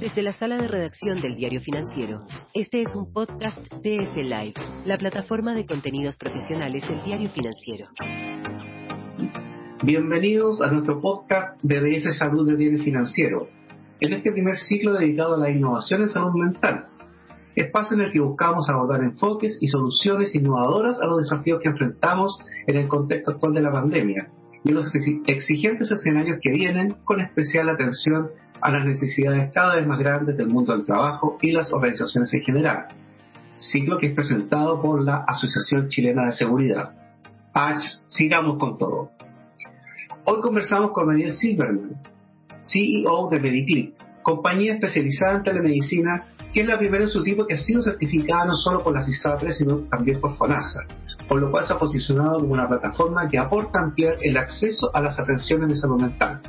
Desde la sala de redacción del Diario Financiero, este es un podcast DF Live, la plataforma de contenidos profesionales del Diario Financiero. Bienvenidos a nuestro podcast de DF Salud del Diario Financiero, en este primer ciclo dedicado a la innovación en salud mental, espacio en el que buscamos abordar enfoques y soluciones innovadoras a los desafíos que enfrentamos en el contexto actual de la pandemia y los exigentes escenarios que vienen, con especial atención a las necesidades cada vez más grandes del mundo del trabajo y las organizaciones en general. Ciclo que es presentado por la Asociación Chilena de Seguridad. H, sigamos con todo. Hoy conversamos con Daniel Silverman, CEO de Mediclip, compañía especializada en telemedicina que es la primera en su tipo que ha sido certificada no solo por la CISAPRE, sino también por FONASA, por lo cual se ha posicionado como una plataforma que aporta ampliar el acceso a las atenciones de salud mental.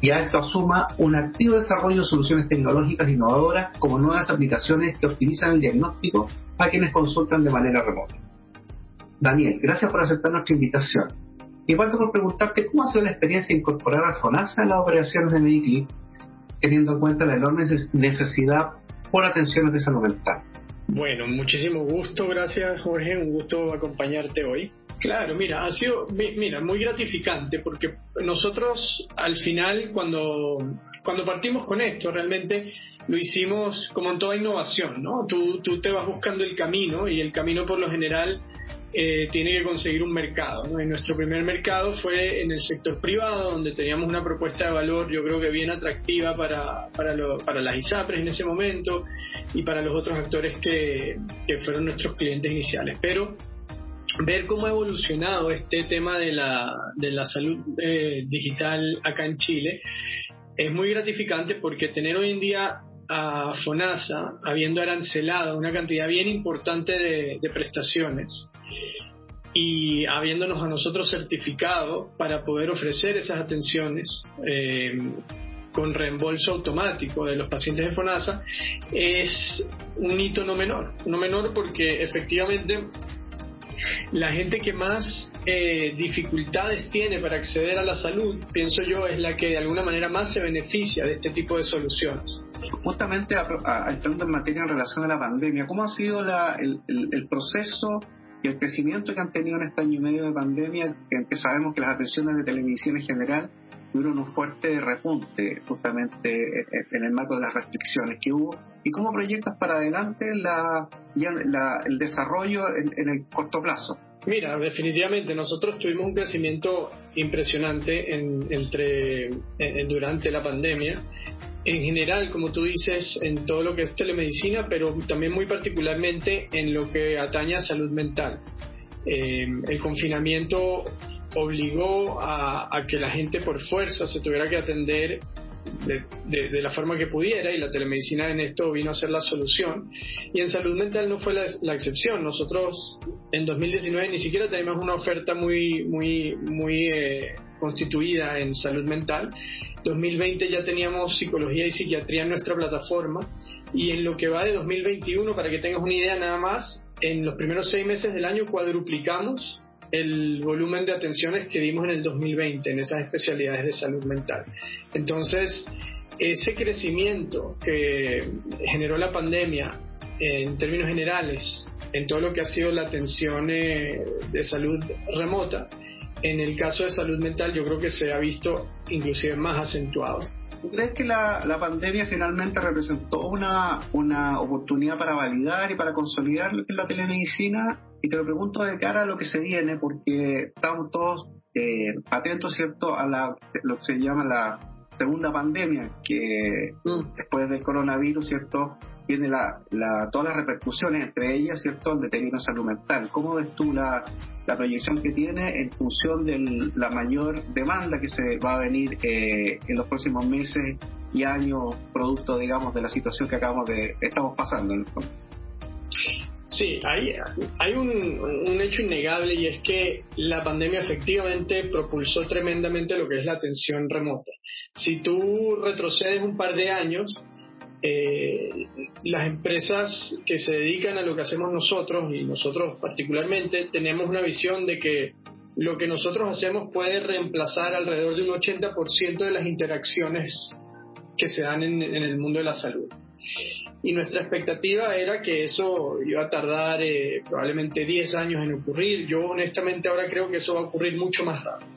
Y a esto asuma un activo desarrollo de soluciones tecnológicas innovadoras como nuevas aplicaciones que optimizan el diagnóstico a quienes consultan de manera remota. Daniel, gracias por aceptar nuestra invitación. Y parto por preguntarte cómo ha sido la experiencia de incorporar a FONASA en las operaciones de Mediclip, teniendo en cuenta la enorme necesidad por atenciones de salud mental. Bueno, muchísimo gusto, gracias Jorge, un gusto acompañarte hoy. Claro, mira, ha sido mira, muy gratificante porque nosotros al final cuando, cuando partimos con esto realmente lo hicimos como en toda innovación, ¿no? Tú, tú te vas buscando el camino y el camino por lo general eh, tiene que conseguir un mercado. ¿no? Y nuestro primer mercado fue en el sector privado, donde teníamos una propuesta de valor, yo creo que bien atractiva para, para, para las ISAPRES en ese momento y para los otros actores que, que fueron nuestros clientes iniciales. Pero ver cómo ha evolucionado este tema de la, de la salud eh, digital acá en Chile es muy gratificante porque tener hoy en día a FONASA habiendo arancelado una cantidad bien importante de, prestaciones y habiéndonos a nosotros certificado para poder ofrecer esas atenciones eh, con reembolso automático de los pacientes de FONASA es un hito no menor, no menor porque efectivamente la gente que más eh, dificultades tiene para acceder a la salud, pienso yo, es la que de alguna manera más se beneficia de este tipo de soluciones. Justamente entrando en materia en relación a la pandemia, ¿cómo ha sido el, el proceso y el crecimiento que han tenido en este año y medio de pandemia, que sabemos que las atenciones de televisión en general tuvieron un fuerte repunte justamente en el marco de las restricciones que hubo, y cómo proyectas para adelante la, el desarrollo en, el corto plazo. Mira, definitivamente nosotros tuvimos un crecimiento impresionante entre, durante la pandemia en general, como tú dices, en todo lo que es telemedicina, pero también muy particularmente en lo que atañe a salud mental. Eh, el confinamiento obligó a, que la gente por fuerza se tuviera que atender de, la forma que pudiera y la telemedicina en esto vino a ser la solución. Y en salud mental no fue la, excepción. Nosotros en 2019 ni siquiera tenemos una oferta muy, muy, muy eh, constituida en salud mental. 2020 ya teníamos psicología y psiquiatría en nuestra plataforma y en lo que va de 2021, para que tengas una idea nada más, en los primeros seis meses del año cuadruplicamos el volumen de atenciones que dimos en el 2020 en esas especialidades de salud mental. Entonces, ese crecimiento que generó la pandemia en términos generales en todo lo que ha sido la atención eh, de salud remota, en el caso de salud mental yo creo que se ha visto inclusive más acentuado. ¿Tú crees que la, la pandemia finalmente representó una, una oportunidad para validar y para consolidar la telemedicina? Y te lo pregunto de cara a lo que se viene, porque estamos todos eh, atentos, ¿cierto?, a la, lo que se llama la segunda pandemia, que mm. después del coronavirus, ¿cierto?, tiene la, todas las repercusiones, entre ellas, ¿cierto?, el deterioro de salud mental. ¿Cómo ves tú la, la proyección que tiene en función de la mayor demanda que se va a venir eh, en los próximos meses y años, producto, digamos, de la situación que acabamos de, estamos pasando fondo? Sí, hay, hay un, hecho innegable y es que la pandemia efectivamente propulsó tremendamente lo que es la atención remota. Si tú retrocedes un par de años, eh, las empresas que se dedican a lo que hacemos nosotros y nosotros particularmente tenemos una visión de que lo que nosotros hacemos puede reemplazar alrededor de un 80% de las interacciones que se dan en, el mundo de la salud. Y nuestra expectativa era que eso iba a tardar eh, probablemente 10 años en ocurrir. Yo honestamente ahora creo que eso va a ocurrir mucho más rápido.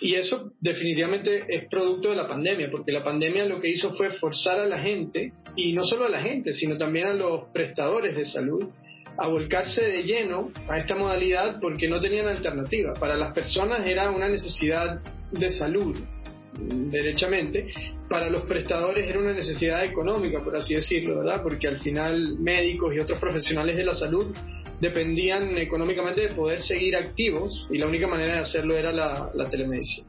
Y eso definitivamente es producto de la pandemia, porque la pandemia lo que hizo fue forzar a la gente, y no solo a la gente, sino también a los prestadores de salud, a volcarse de lleno a esta modalidad porque no tenían alternativa. Para las personas era una necesidad de salud, derechamente, para los prestadores era una necesidad económica, por así decirlo, ¿verdad? Porque al final médicos y otros profesionales de la salud dependían económicamente de poder seguir activos y la única manera de hacerlo era la, telemedicina.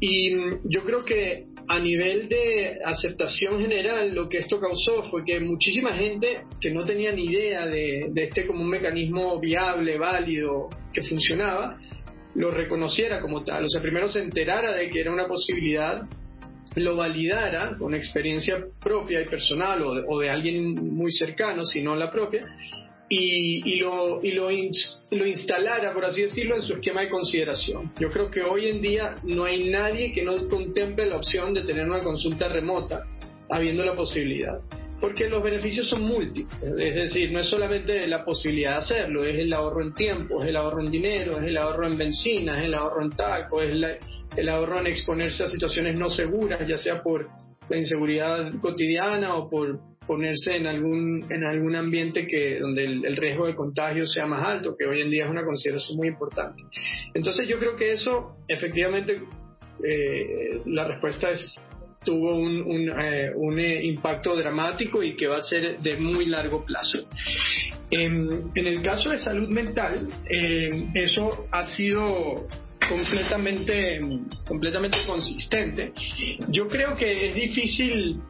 Y yo creo que a nivel de aceptación general, lo que esto causó fue que muchísima gente que no tenía ni idea de, de, este como un mecanismo viable, válido, que funcionaba, lo reconociera como tal. O sea, primero se enterara de que era una posibilidad, lo validara con experiencia propia y personal o de, alguien muy cercano, si no la propia, y, lo, y lo, instalara, por así decirlo, en su esquema de consideración. Yo creo que hoy en día no hay nadie que no contemple la opción de tener una consulta remota, habiendo la posibilidad. Porque los beneficios son múltiples, es decir, no es solamente la posibilidad de hacerlo, es el ahorro en tiempo, es el ahorro en dinero, es el ahorro en benzina, es el ahorro en taco, es el ahorro en exponerse a situaciones no seguras, ya sea por la inseguridad cotidiana o por ponerse en algún, en algún ambiente que, donde el, riesgo de contagio sea más alto, que hoy en día es una consideración muy importante. Entonces yo creo que eso efectivamente eh, la respuesta es tuvo un, eh, un, eh, impacto dramático y que va a ser de muy largo plazo. En, en el caso de salud mental, eso ha sido completamente, completamente consistente. Yo creo que es difícil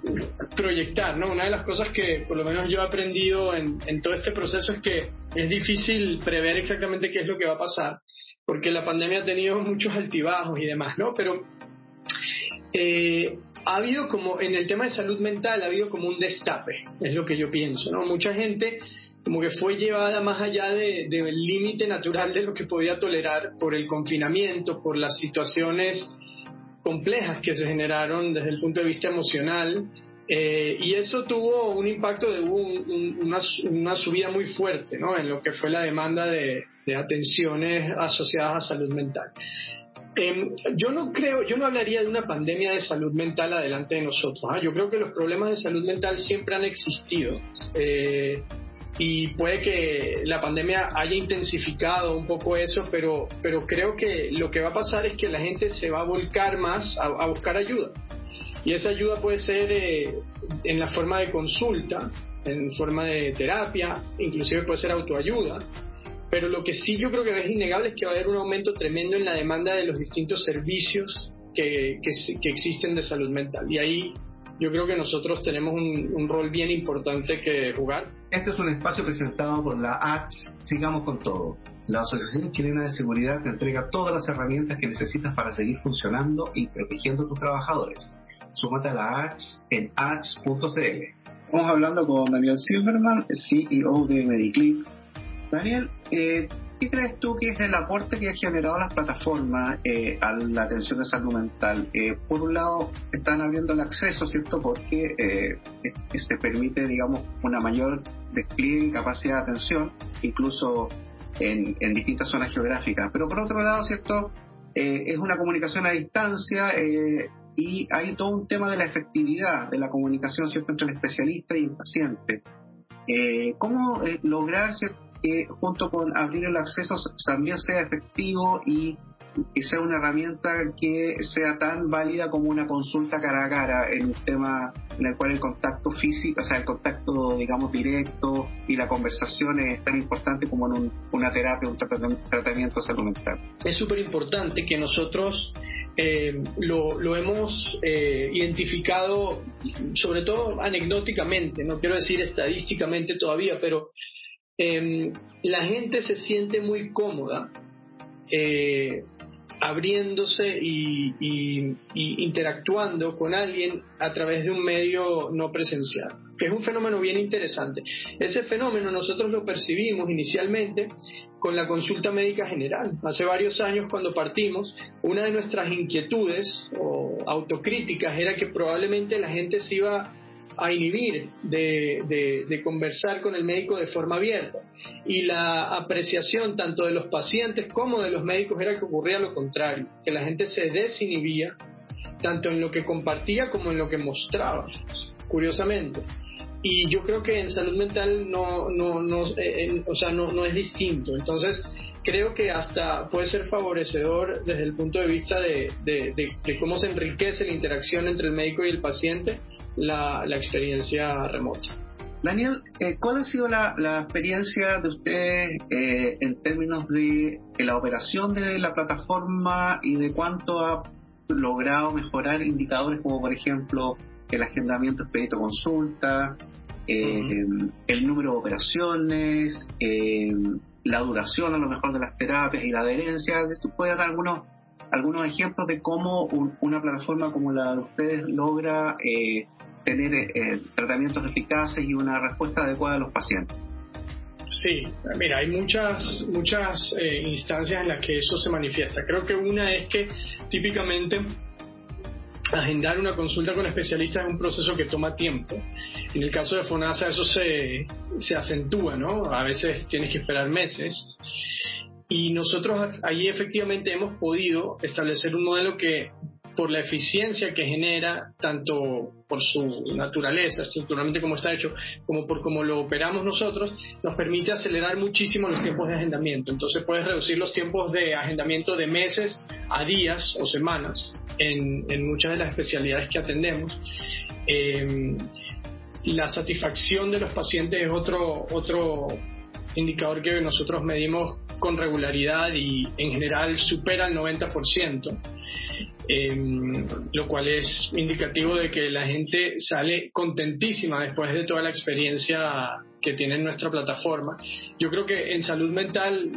proyectar, ¿no? Una de las cosas que por lo menos yo he aprendido en, todo este proceso es que es difícil prever exactamente qué es lo que va a pasar, porque la pandemia ha tenido muchos altibajos y demás, ¿no? Pero eh, ha habido como, en el tema de salud mental, ha habido como un destape, es lo que yo pienso, ¿no? Mucha gente como que fue llevada más allá del límite natural de lo que podía tolerar por el confinamiento, por las situaciones complejas que se generaron desde el punto de vista emocional. Eh, y eso tuvo un impacto de una, una, subida muy fuerte ¿no? en lo que fue la demanda de, atenciones asociadas a salud mental. Em, yo no creo, yo no hablaría de una pandemia de salud mental adelante de nosotros. ¿ah? Yo creo que los problemas de salud mental siempre han existido. Eh, y puede que la pandemia haya intensificado un poco eso, pero, pero creo que lo que va a pasar es que la gente se va a volcar más a, buscar ayuda. Y esa ayuda puede ser eh, en la forma de consulta, en forma de terapia, inclusive puede ser autoayuda. Pero lo que sí yo creo que es innegable es que va a haber un aumento tremendo en la demanda de los distintos servicios que, que, que existen de salud mental. Y ahí yo creo que nosotros tenemos un, rol bien importante que jugar. Este es un espacio presentado por la ACS Sigamos con Todo. La Asociación Chilena de Seguridad te entrega todas las herramientas que necesitas para seguir funcionando y protegiendo a tus trabajadores. Súmate a la ACS en ACS.cl. Estamos hablando con Daniel Silverman, CEO de Mediclip. Daniel, eh, ¿Qué crees tú que es el aporte que ha generado las plataformas eh, a la atención de salud mental? Eh, por un lado, están abriendo el acceso, ¿cierto? Porque eh, se permite, digamos, una mayor despliegue y capacidad de atención, incluso en, en distintas zonas geográficas. Pero por otro lado, ¿cierto? es una comunicación a distancia y hay todo un tema de la efectividad de la comunicación, ¿cierto? Entre el especialista y el paciente. ¿Cómo lograr, ¿cierto? Que junto con abrir el acceso también sea efectivo y que sea una herramienta que sea tan válida como una consulta cara a cara en un tema en el cual el contacto físico, o sea, el contacto, digamos, directo y la conversación es tan importante como en una terapia, un tratamiento salud mental. Es súper importante que nosotros eh, lo, lo, hemos eh, identificado, sobre todo anecdóticamente, no quiero decir estadísticamente todavía, pero Em, la gente se siente muy cómoda eh, abriéndose y, interactuando con alguien a través de un medio no presencial, que es un fenómeno bien interesante. Ese fenómeno nosotros lo percibimos inicialmente con la consulta médica general. Hace varios años cuando partimos, una de nuestras inquietudes o autocríticas era que probablemente la gente se iba a inhibir de, conversar con el médico de forma abierta. Y la apreciación tanto de los pacientes como de los médicos era que ocurría lo contrario, que la gente se desinhibía tanto en lo que compartía como en lo que mostraba, curiosamente. Y yo creo que en salud mental no, no, no, eh, o sea, no, no es distinto. Entonces, creo que hasta puede ser favorecedor desde el punto de vista de, de, cómo se enriquece la interacción entre el médico y el paciente la, experiencia remota. Daniel, eh, ¿cuál ha sido la, experiencia de usted eh, en términos de, la operación de la plataforma y de cuánto ha logrado mejorar indicadores como, por ejemplo, el agendamiento expedito consulta, eh, el número de operaciones, la duración a lo mejor de las terapias y la adherencia? ¿Puede dar algunos, algunos ejemplos de cómo una plataforma como la de ustedes logra tener eh, tratamientos eficaces y una respuesta adecuada a los pacientes. Sí, mira, hay muchas, muchas eh, instancias en las que eso se manifiesta. Creo que una es que típicamente agendar una consulta con especialistas es un proceso que toma tiempo. En el caso de FONASA eso se, se acentúa, ¿no? A veces tienes que esperar meses. Y nosotros allí efectivamente hemos podido establecer un modelo que por la eficiencia que genera, tanto por su naturaleza, estructuralmente como está hecho, como por cómo lo operamos nosotros, nos permite acelerar muchísimo los tiempos de agendamiento. Entonces puedes reducir los tiempos de agendamiento de meses a días o semanas en, muchas de las especialidades que atendemos. Eh, la satisfacción de los pacientes es otro, otro indicador que nosotros medimos con regularidad y en general supera el 90%, em, lo cual es indicativo de que la gente sale contentísima después de toda la experiencia que tiene en nuestra plataforma. Yo creo que en salud mental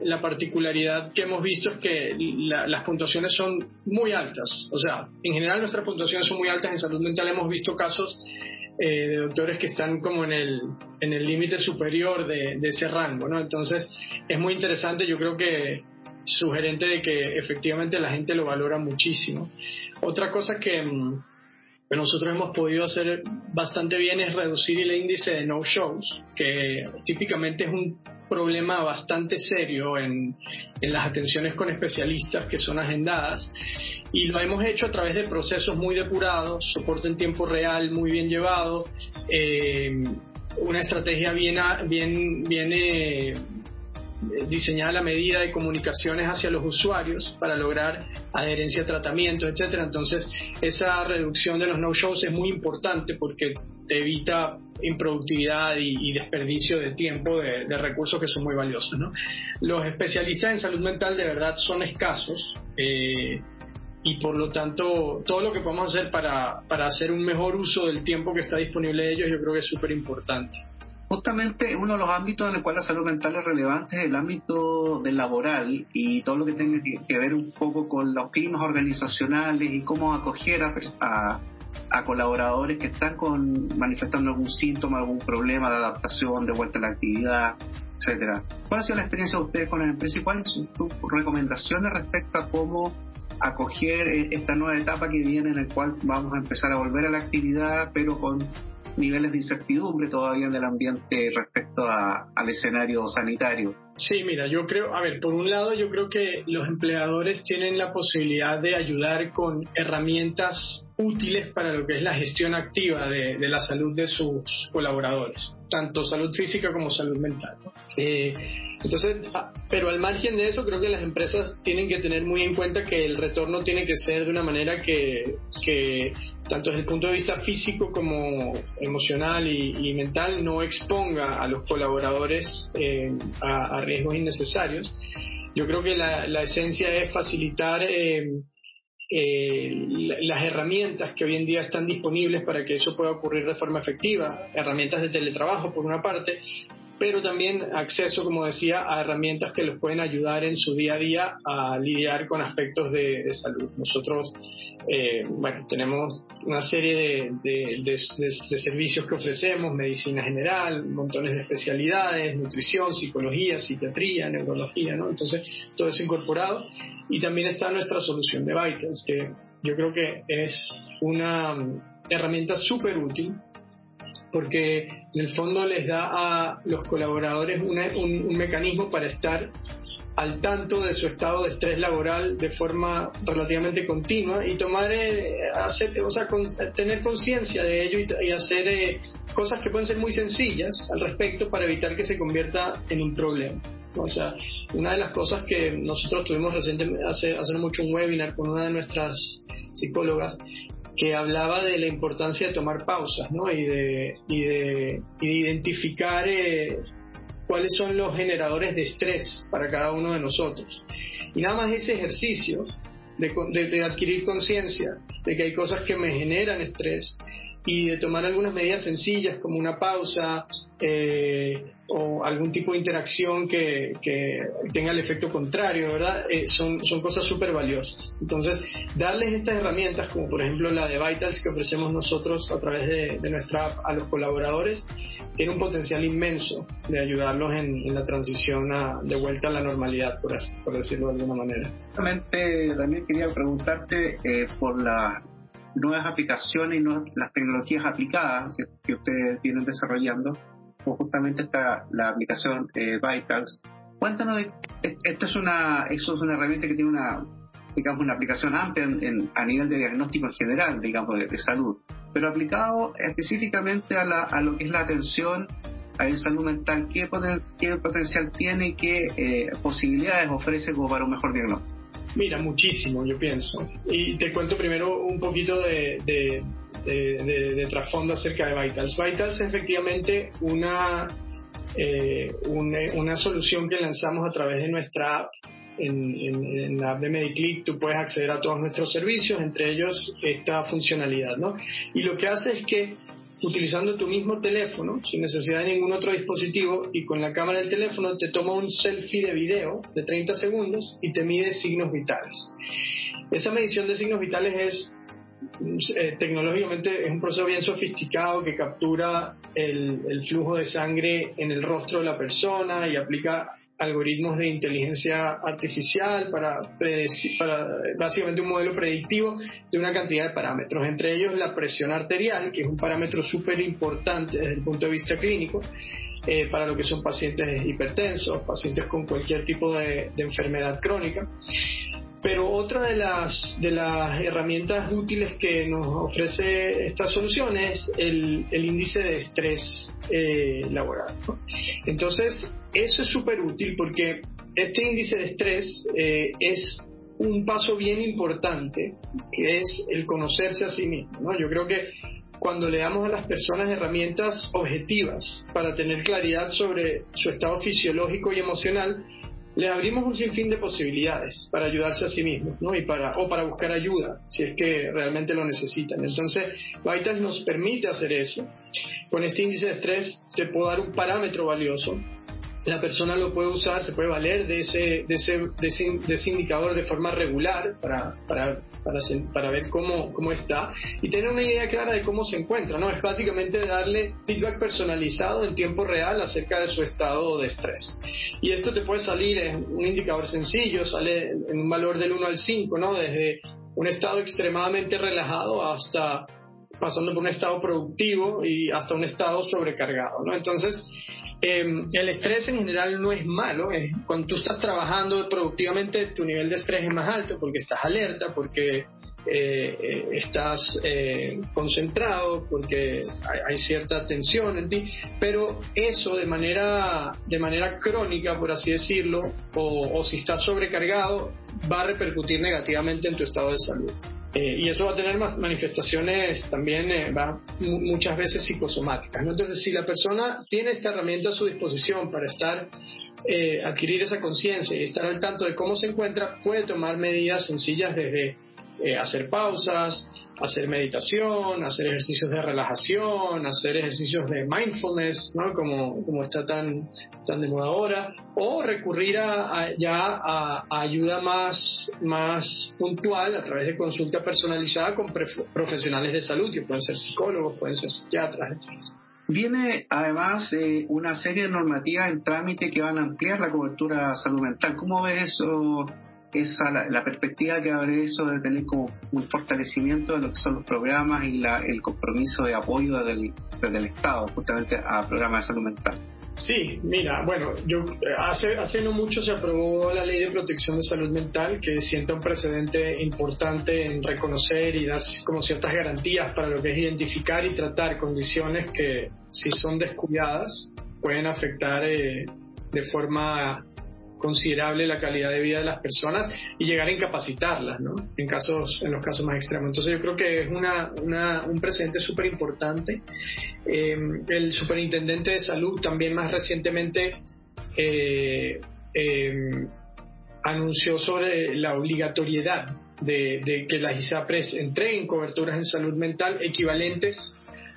la particularidad que hemos visto es que las puntuaciones son muy altas. O sea, en general nuestras puntuaciones son muy altas. En salud mental hemos visto casos eh, de doctores que están como en el en el límite superior de, ese rango, ¿no? Entonces es muy interesante, yo creo que sugerente de que efectivamente la gente lo valora muchísimo. Otra cosa que, mm, que nosotros hemos podido hacer bastante bien es reducir el índice de no-shows, que típicamente es un problema bastante serio en, en, las atenciones con especialistas que son agendadas. Y lo hemos hecho a través de procesos muy depurados, soporte en tiempo real muy bien llevado, eh, una estrategia bien, bien, bien eh, diseñada a la medida de comunicaciones hacia los usuarios para lograr adherencia a tratamientos, etcétera. Entonces, esa reducción de los no-shows es muy importante porque te evita improductividad y, desperdicio de tiempo de, recursos que son muy valiosos. Los especialistas en salud mental de verdad son escasos. Eh, y por lo tanto todo lo que podemos hacer para, para hacer un mejor uso del tiempo que está disponible de ellos yo creo que es súper importante. Justamente uno de los ámbitos en el cual la salud mental es relevante es el ámbito del laboral y todo lo que tenga que ver un poco con los climas organizacionales y cómo acoger a, a, colaboradores que están con, manifestando algún síntoma, algún problema de adaptación, de vuelta a la actividad, etcétera. ¿Cuál ha sido la experiencia de ustedes con la empresa y cuáles son tus recomendaciones respecto a cómo acoger e-, esta nueva etapa que viene en la cual vamos a empezar a volver a la actividad, pero con niveles de incertidumbre todavía en el ambiente respecto al escenario sanitario. Sí, mira, yo creo, a ver, por un lado yo creo que los empleadores tienen la posibilidad de ayudar con herramientas útiles para lo que es la gestión activa de, la salud de sus colaboradores, tanto salud física como salud mental. Eh, entonces, ah, pero al margen de eso, creo que las empresas tienen que tener muy en cuenta que el retorno tiene que ser de una manera que, que tanto desde el punto de vista físico como emocional y, mental, no exponga a los colaboradores eh, a, riesgos innecesarios. Yo creo que la, esencia es facilitar eh, eh, las herramientas que hoy en día están disponibles para que eso pueda ocurrir de forma efectiva, herramientas de teletrabajo por una parte, pero también acceso, como decía, a herramientas que les pueden ayudar en su día a día a lidiar con aspectos de, salud. Nosotros, eh, bueno, tenemos una serie de, de, servicios que ofrecemos, medicina general, montones de especialidades, nutrición, psicología, psiquiatría, neurología, ¿no? Entonces, todo eso incorporado. Y también está nuestra solución de Vitals, que yo creo que es una herramienta súper útil porque en el fondo les da a los colaboradores un, mecanismo para estar al tanto de su estado de estrés laboral de forma relativamente continua y tomar, eh, hacer, o sea, tener conciencia de ello y, hacer eh, cosas que pueden ser muy sencillas al respecto para evitar que se convierta en un problema. O sea, una de las cosas que nosotros tuvimos recientemente, hace, hace mucho un webinar con una de nuestras psicólogas, que hablaba de la importancia de tomar pausas ¿no? y, de, y, de, identificar eh, cuáles son los generadores de estrés para cada uno de nosotros. Y nada más ese ejercicio de, de adquirir conciencia de que hay cosas que me generan estrés y de tomar algunas medidas sencillas como una pausa, eh, o algún tipo de interacción que, tenga el efecto contrario, ¿verdad? Eh, son, son cosas súper valiosas. Entonces, darles estas herramientas, como por ejemplo la de Vitals que ofrecemos nosotros a través de, nuestra app a los colaboradores, tiene un potencial inmenso de ayudarlos en, la transición de vuelta a la normalidad, por, por decirlo de alguna manera. Justamente también quería preguntarte eh, por las nuevas aplicaciones y las tecnologías aplicadas que ustedes vienen desarrollando justamente está la aplicación eh, Vitals. Cuéntanos, esta es una, eso es una herramienta que tiene una, digamos, una aplicación amplia a nivel de diagnóstico en general, digamos, de, salud, pero aplicado específicamente a, la, a lo que es la atención a la salud mental, ¿qué, qué potencial tiene y qué eh, posibilidades ofrece como para un mejor diagnóstico? Mira, muchísimo, yo pienso. Y te cuento primero un poquito de, de, trasfondo acerca de Vitals. Vitals es efectivamente una, eh, una, solución que lanzamos a través de nuestra app. En, la app de Mediclick tú puedes acceder a todos nuestros servicios, entre ellos esta funcionalidad. ¿no? Y lo que hace es que utilizando tu mismo teléfono, sin necesidad de ningún otro dispositivo, y con la cámara del teléfono te toma un selfie de video de 30 segundos y te mide signos vitales. Esa medición de signos vitales es eh, tecnológicamente es un proceso bien sofisticado que captura el, flujo de sangre en el rostro de la persona y aplica algoritmos de inteligencia artificial para, para básicamente un modelo predictivo de una cantidad de parámetros, entre ellos la presión arterial, que es un parámetro súper importante desde el punto de vista clínico, eh, para lo que son pacientes hipertensos, pacientes con cualquier tipo de enfermedad crónica. Pero otra de las, de las herramientas útiles que nos ofrece esta solución es el, índice de estrés eh, laboral. Entonces, eso es súper útil porque este índice de estrés eh, es un paso bien importante, que es el conocerse a sí mismo. Yo creo que cuando le damos a las personas herramientas objetivas para tener claridad sobre su estado fisiológico y emocional, le abrimos un sinfín de posibilidades para ayudarse a sí mismos, ¿no? Y para, o para buscar ayuda, si es que realmente lo necesitan. Entonces, Vitals nos permite hacer eso. Con este índice de estrés te puedo dar un parámetro valioso la persona lo puede usar, se puede valer de ese, de ese, de ese, indicador de forma regular para, para, para, para, ver cómo, cómo está y tener una idea clara de cómo se encuentra. ¿no? Es básicamente darle feedback personalizado en tiempo real acerca de su estado de estrés. Y esto te puede salir en un indicador sencillo, sale en un valor del 1 al 5, ¿no? desde un estado extremadamente relajado hasta pasando por un estado productivo y hasta un estado sobrecargado. ¿no? Entonces, em, el estrés en general no es malo. cuando tú estás trabajando productivamente, tu nivel de estrés es más alto porque estás alerta, porque eh, eh, estás eh, concentrado, porque hay, cierta tensión en ti, pero eso de manera, de manera crónica, por así decirlo, o si estás sobrecargado, va a repercutir negativamente en tu estado de salud. Eh, y eso va a tener más manifestaciones también eh, va, muchas veces psicosomáticas. Entonces, si la persona tiene esta herramienta a su disposición para estar, eh, adquirir esa conciencia y estar al tanto de cómo se encuentra, puede tomar medidas sencillas desde hacer pausas, hacer meditación, hacer ejercicios de relajación, hacer ejercicios de mindfulness, ¿no? como, como está tan, tan de moda ahora, o recurrir a, ya a, ayuda más, más puntual a través de consulta personalizada con profesionales de salud, que pueden ser psicólogos, pueden ser psiquiatras, etc. Viene además eh, una serie de normativas en trámite que van a ampliar la cobertura de salud mental. ¿Cómo ves eso, esa, la, perspectiva que abre eso de tener como un fortalecimiento de lo que son los programas y la, el compromiso de apoyo del, del Estado justamente a programas de salud mental. Sí, mira, bueno, yo hace, hace no mucho se aprobó la ley de protección de salud mental que sienta un precedente importante en reconocer y dar como ciertas garantías para lo que es identificar y tratar condiciones que si son descuidadas pueden afectar eh, de forma considerable la calidad de vida de las personas y llegar a incapacitarlas, ¿no? En casos, en los casos más extremos. Entonces yo creo que es una, un precedente súper importante. Eh, el superintendente de salud también más recientemente eh, eh, anunció sobre la obligatoriedad de, que las ISAPRES entreguen coberturas en salud mental equivalentes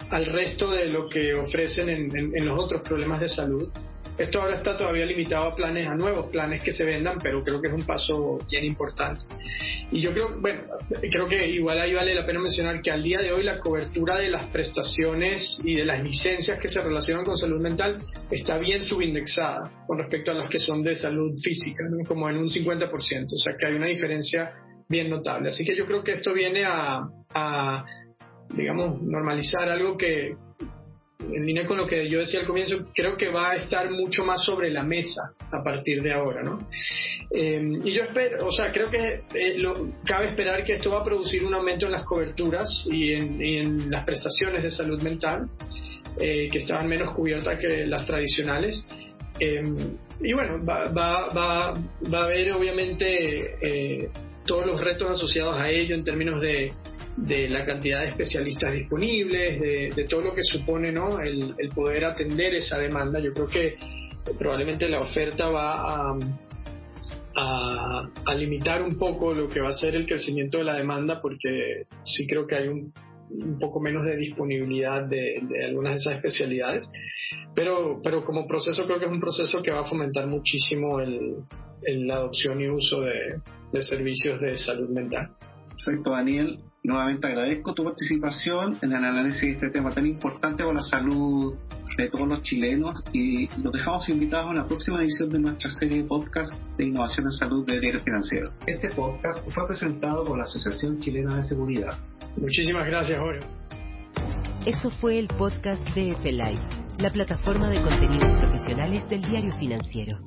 al resto de lo que ofrecen en los otros problemas de salud. Esto ahora está todavía limitado a planes, a nuevos planes que se vendan, pero creo que es un paso bien importante. Y yo creo, bueno, creo que igual ahí vale la pena mencionar que al día de hoy la cobertura de las prestaciones y de las licencias que se relacionan con salud mental está bien subindexada con respecto a las que son de salud física, como en un 50%, o sea que hay una diferencia bien notable. Así que yo creo que esto viene a, a digamos, normalizar algo que, en línea con lo que yo decía al comienzo, creo que va a estar mucho más sobre la mesa a partir de ahora, ¿no? Eh, y yo espero, o sea, creo que eh, cabe esperar que esto va a producir un aumento en las coberturas y en, las prestaciones de salud mental, eh, que estaban menos cubiertas que las tradicionales. y bueno, va, va, va, va a haber obviamente todos los retos asociados a ello en términos de de la cantidad de especialistas disponibles, de, todo lo que supone ¿no? el, poder atender esa demanda. Yo creo que probablemente la oferta va a, limitar un poco lo que va a ser el crecimiento de la demanda porque sí creo que hay un, poco menos de disponibilidad de, algunas de esas especialidades. Pero, pero como proceso creo que es un proceso que va a fomentar muchísimo el, la adopción y uso de, de servicios de salud mental. Perfecto, Daniel. Nuevamente agradezco tu participación en el análisis de este tema tan importante para la salud de todos los chilenos y los dejamos invitados a la próxima edición de nuestra serie de podcast de innovación en salud de Diario Financiero. Este podcast fue presentado por la Asociación Chilena de Seguridad. Muchísimas gracias, Jorge. Esto fue el podcast de F-Live, la plataforma de contenidos profesionales del Diario Financiero.